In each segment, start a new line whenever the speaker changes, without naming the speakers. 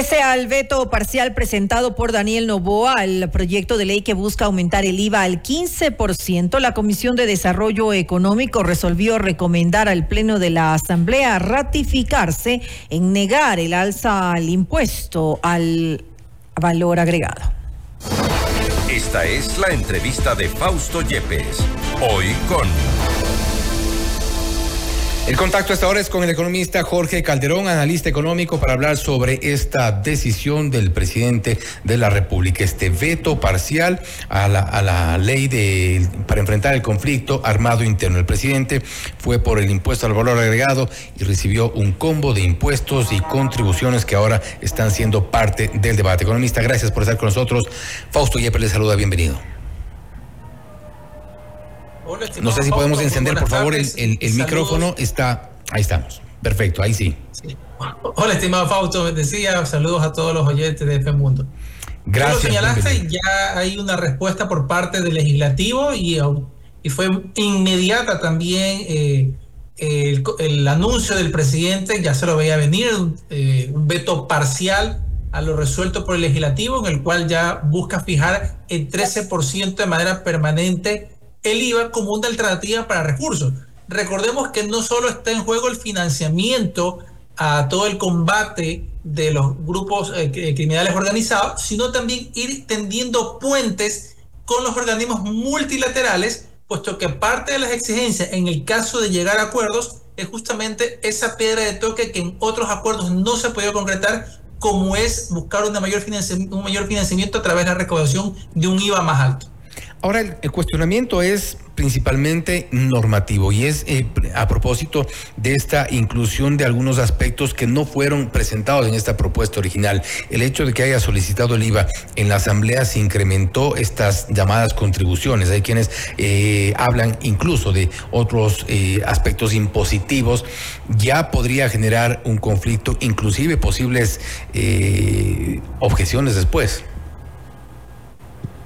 Pese al veto parcial presentado por Daniel Novoa al proyecto de ley que busca aumentar el IVA al 15%, la Comisión de Desarrollo Económico resolvió recomendar al Pleno de la Asamblea ratificarse en negar el alza al impuesto al valor agregado.
Esta es la entrevista de Fausto Yepes, hoy con...
El contacto hasta ahora es con el economista Jorge Calderón, analista económico, para hablar sobre esta decisión del presidente de la República, este veto parcial a la, ley de, para enfrentar el conflicto armado interno. El presidente fue por el impuesto al valor agregado y recibió un combo de impuestos y contribuciones que ahora están siendo parte del debate. Economista, gracias por estar con nosotros. Fausto Yepes le saluda, bienvenido. No sé si podemos encender, por favor, el, el, micrófono. Está, ahí estamos. Perfecto, ahí sí.
Hola, estimado Fausto, decía, saludos a todos los oyentes de este mundo.
Gracias.
Lo señalaste, ya hay una respuesta por parte del legislativo y, y fue inmediata también eh, el, el, anuncio del presidente, ya se lo veía venir, eh, un veto parcial a lo resuelto por el legislativo, en el cual ya busca fijar el 13% de manera permanente el IVA como una alternativa para recursos. Recordemos que no solo está en juego el financiamiento a todo el combate de los grupos eh, criminales organizados, sino también ir tendiendo puentes con los organismos multilaterales, puesto que parte de las exigencias en el caso de llegar a acuerdos es justamente esa piedra de toque que en otros acuerdos no se ha podido concretar, como es buscar una mayor un mayor financiamiento a través de la recaudación de un IVA más alto.
Ahora, el, cuestionamiento es principalmente normativo y es eh, a propósito de esta inclusión de algunos aspectos que no fueron presentados en esta propuesta original. El hecho de que haya solicitado el IVA en la Asamblea se incrementó estas llamadas contribuciones. Hay quienes eh, hablan incluso de otros eh, aspectos impositivos. Ya podría generar un conflicto, inclusive posibles objeciones después.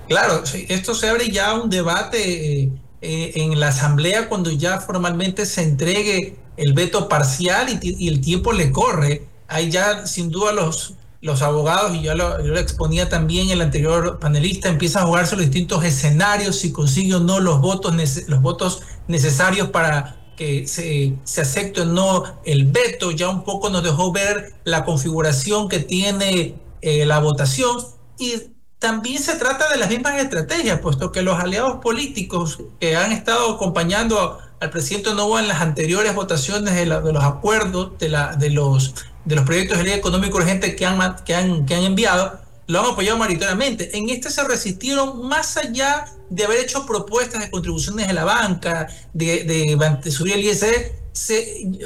Claro, esto se abre ya un debate eh, eh, en la Asamblea cuando ya formalmente se entregue el veto parcial y, el tiempo le corre. Ahí ya sin duda los, los abogados, y yo lo, yo exponía también el anterior panelista, empiezan a jugarse los distintos escenarios, si consigue o no los votos, los votos necesarios para que se, se acepte o no el veto. Ya un poco nos dejó ver la configuración que tiene eh, la votación y también se trata de las mismas estrategias, puesto que los aliados políticos que han estado acompañando al presidente Novoa en las anteriores votaciones de, los acuerdos, de, la, de, los, de los proyectos de ley económico urgente que han, que, han, que han enviado, lo han apoyado mayoritariamente. En este se resistieron más allá de haber hecho propuestas de contribuciones de la banca, de, de, de subir el ISE,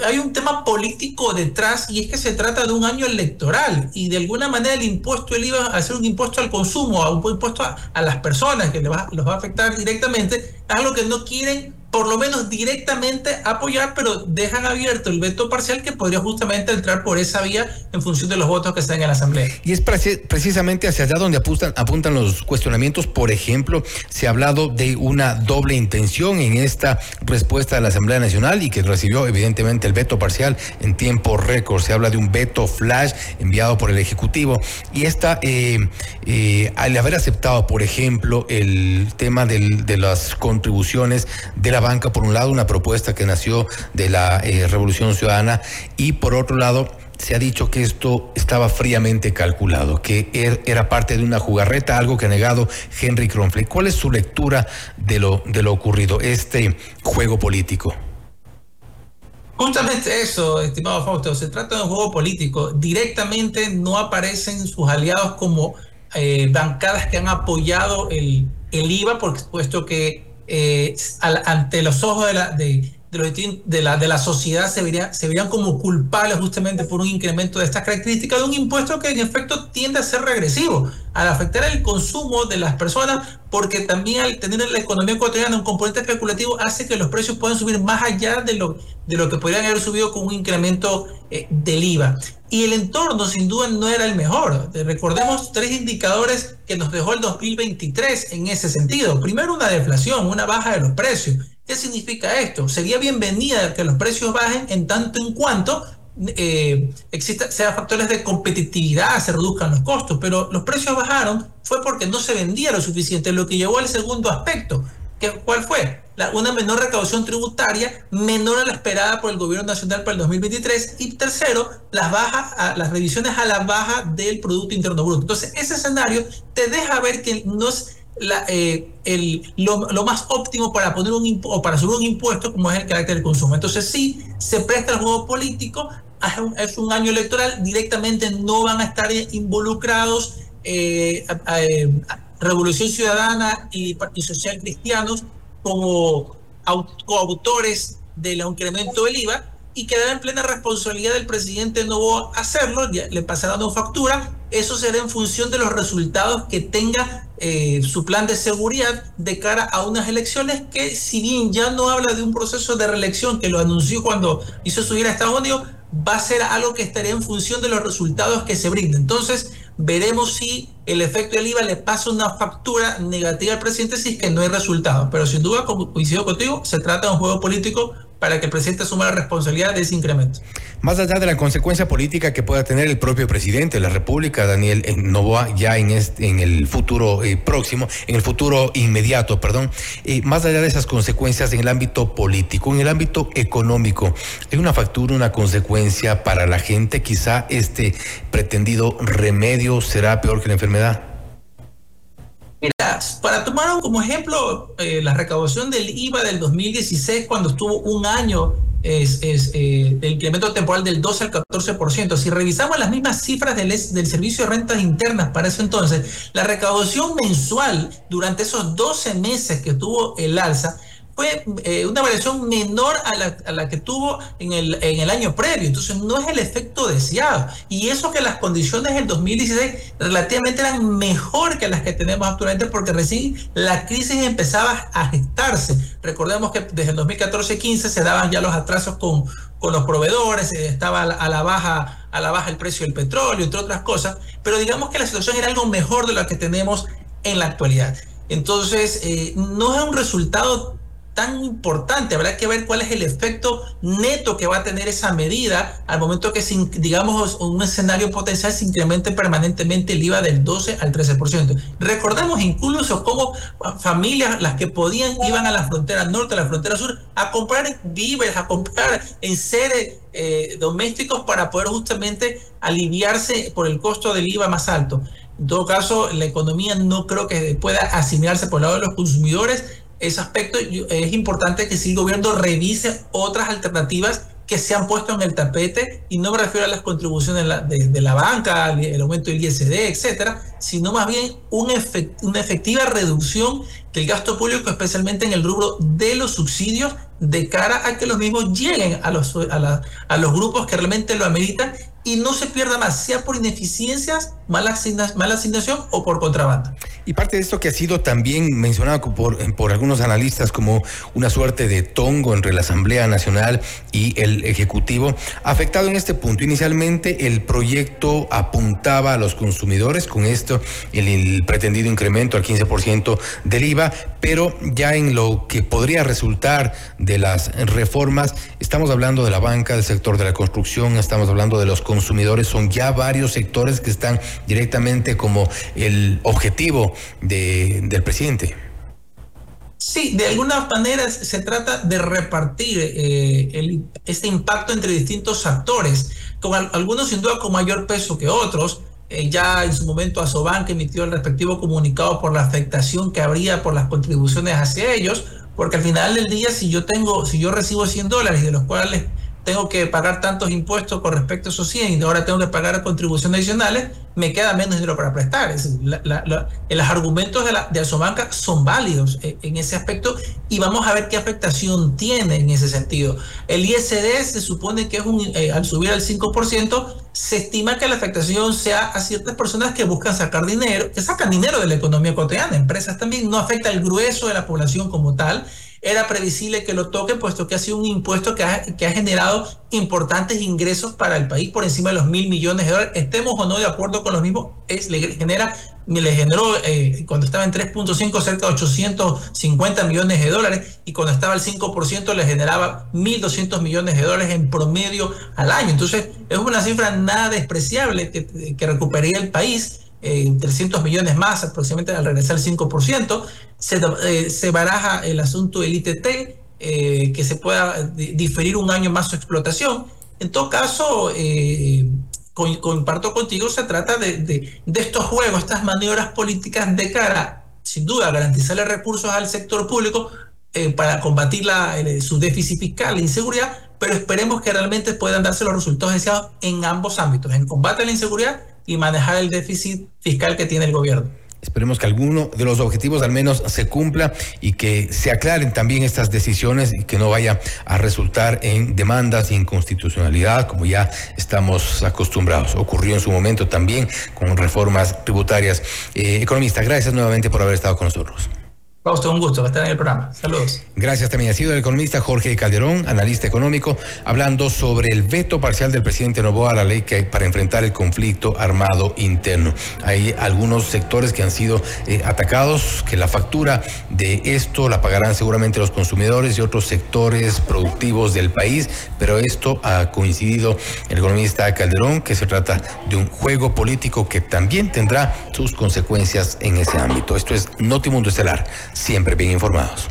hay un tema político detrás y es que se trata de un año electoral y de alguna manera el impuesto, él iba a ser un impuesto al consumo, a un impuesto a, las personas que les va, los va a afectar directamente, es algo que no quieren por lo menos directamente apoyar, pero dejan abierto el veto parcial que podría justamente entrar por esa vía en función de los votos que están en la Asamblea.
Y es precisamente hacia allá donde apuntan, apuntan los cuestionamientos. Por ejemplo, se ha hablado de una doble intención en esta respuesta de la Asamblea Nacional y que recibió evidentemente el veto parcial en tiempo récord. Se habla de un veto flash enviado por el Ejecutivo. Y esta, eh, eh, al haber aceptado, por ejemplo, el tema de las contribuciones de la banca, por un lado, una propuesta que nació de la eh, Revolución Ciudadana y por otro lado, se ha dicho que esto estaba fríamente calculado, que er, era parte de una jugarreta, algo que ha negado Henry Kronfley. ¿Cuál es su lectura de lo, de lo ocurrido, este juego político?
Justamente eso, estimado Fausto, se trata de un juego político. Directamente no aparecen sus aliados como eh, bancadas que han apoyado el, el IVA, por puesto que eh, ante los ojos de la, de, de, la, de la sociedad se, vería, se verían como culpables justamente por un incremento de estas características de un impuesto que en efecto tiende a ser regresivo, al afectar el consumo de las personas, porque también al tener en la economía ecuatoriana un componente especulativo hace que los precios puedan subir más allá de lo, de lo que podrían haber subido con un incremento eh, del IVA. Y el entorno sin duda no era el mejor. Recordemos tres indicadores que nos dejó el 2023 en ese sentido. Primero, una deflación, una baja de los precios. ¿Qué significa esto? Sería bienvenida que los precios bajen en tanto en cuanto eh, exista, sean factores de competitividad, se reduzcan los costos, pero los precios bajaron fue porque no se vendía lo suficiente, lo que llevó al segundo aspecto, que, ¿cuál fue? Una menor recaudación tributaria, menor a la esperada por el gobierno nacional para el 2023, y tercero, las bajas, las revisiones a la baja del Producto Interno Bruto. Entonces, ese escenario te deja ver que no es la, eh, el, lo, más óptimo para poner un para subir un impuesto como es el carácter del consumo. Entonces sí, se presta el juego político, es un año electoral, directamente no van a estar involucrados eh, eh, Revolución Ciudadana y Partido Social Cristianos como coautores del incremento del IVA y quedará en plena responsabilidad del presidente no hacerlo, le pasará una factura, eso será en función de los resultados que tenga eh, su plan de seguridad de cara a unas elecciones que si bien ya no habla de un proceso de reelección que lo anunció cuando hizo subir a Estados Unidos, va a ser algo que estaría en función de los resultados que se brinden. Entonces, veremos si el efecto del IVA le pasa una factura negativa al presidente si es que no hay resultados. Pero sin duda, como coincido contigo, se trata de un juego político para que el presidente asuma la responsabilidad de ese incremento.
Más allá de la consecuencia política que pueda tener el propio presidente de la República, Daniel Novoa, ya en, este, en el futuro eh, próximo, en el futuro inmediato, perdón, eh, más allá de esas consecuencias en el ámbito político, en el ámbito económico, ¿hay una factura, una consecuencia para la gente? Quizá este pretendido remedio será peor que la enfermedad.
Para tomar como ejemplo eh, la recaudación del IVA del 2016, cuando estuvo un año es, eh, incremento temporal del 12 al 14%. Si revisamos las mismas cifras del, del Servicio de Rentas Internas para ese entonces, la recaudación mensual durante esos 12 meses que tuvo el alza fue eh, una variación menor a la, la, que tuvo en el, en el año previo. Entonces no es el efecto deseado. Y eso que las condiciones del 2016 relativamente eran mejor que las que tenemos actualmente porque recién la crisis empezaba a gestarse. Recordemos que desde el 2014-15 se daban ya los atrasos con, los proveedores, estaba a la, baja a la baja el precio del petróleo, entre otras cosas, pero digamos que la situación era algo mejor de lo que tenemos en la actualidad. Entonces, eh, no es un resultado tan importante. Habrá que ver cuál es el efecto neto que va a tener esa medida al momento que, digamos, un escenario potencial se incremente permanentemente el IVA del 12 al 13%. Recordemos incluso cómo familias, las que podían, iban a la frontera norte, a la frontera sur, a comprar víveres, a comprar en seres eh, domésticos para poder justamente aliviarse por el costo del IVA más alto. En todo caso, la economía no creo que pueda asimilarse por el lado de los consumidores ese aspecto es importante que si el gobierno revise otras alternativas que se han puesto en el tapete y no me refiero a las contribuciones de la, banca, el aumento del ISD, etcétera, sino más bien una efectiva reducción del gasto público, especialmente en el rubro de los subsidios, de cara a que los mismos lleguen a los, a, a los grupos que realmente lo ameritan y no se pierda más, sea por ineficiencias, mala, asignación o por contrabando.
Y parte de esto que ha sido también mencionado por, por algunos analistas como una suerte de tongo entre la Asamblea Nacional y el Ejecutivo, afectado en este punto. Inicialmente el proyecto apuntaba a los consumidores con esto, el, el pretendido incremento al 15% del IVA, pero ya en lo que podría resultar de las reformas, estamos hablando de la banca, del sector de la construcción, estamos hablando de los consumidores, son ya varios sectores que están directamente como el objetivo de, del presidente.
Sí, de alguna manera se trata de repartir este impacto entre distintos actores, con algunos sin duda con mayor peso que otros. Eh, ya en su momento Asobank emitió el respectivo comunicado por la afectación que habría por las contribuciones hacia ellos, porque al final del día si yo tengo, si yo recibo 100 dólares de los cuales tengo que pagar tantos impuestos con respecto a esos 100 y ahora tengo que pagar contribuciones adicionales, me queda menos dinero para prestar. Es decir, los argumentos de, la, de Asobanca son válidos en, ese aspecto y vamos a ver qué afectación tiene en ese sentido. El ISD se supone que es un, eh, al subir al 5%, se estima que la afectación sea a ciertas personas que buscan sacar dinero, que sacan dinero de la economía cotidiana, empresas también, no afecta al grueso de la población como tal era previsible que lo toque, puesto que ha sido un impuesto que ha, que ha generado importantes ingresos para el país por encima de los mil millones de dólares. Estemos o no de acuerdo con los mismos, es, le genera le generó eh, cuando estaba en 3.5 cerca de 850 millones de dólares y cuando estaba al 5% le generaba 1.200 millones de dólares en promedio al año. Entonces es una cifra nada despreciable que, que recuperaría el país. 300 millones más aproximadamente al regresar al 5%. Se, eh, se baraja el asunto del ITT, eh, que se pueda diferir un año más su explotación. En todo caso, eh, comparto contigo, se trata de, de, de, estos juegos, estas maniobras políticas de cara, sin duda, a garantizarle recursos al sector público para combatir la, su déficit fiscal, la inseguridad, pero esperemos que realmente puedan darse los resultados deseados en ambos ámbitos, en combate a la inseguridad y manejar el déficit fiscal que tiene el gobierno.
Esperemos que alguno de los objetivos al menos se cumpla y que se aclaren también estas decisiones y que no vaya a resultar en demandas y inconstitucionalidad como ya estamos acostumbrados. Ocurrió en su momento también con reformas tributarias. Eh, economista, gracias nuevamente por haber estado con nosotros.
Fausto, un gusto estar en el programa. Saludos.
Gracias también. Ha sido el economista Jorge Calderón, analista económico, hablando sobre el veto parcial del presidente Novoa a la ley que para enfrentar el conflicto armado interno. Hay algunos sectores que han sido eh, atacados, que la factura de esto la pagarán seguramente los consumidores y otros sectores productivos del país, pero esto ha coincidido el economista Calderón, que se trata de un juego político que también tendrá sus consecuencias en ese ámbito. Esto es Notimundo Estelar siempre bien informados.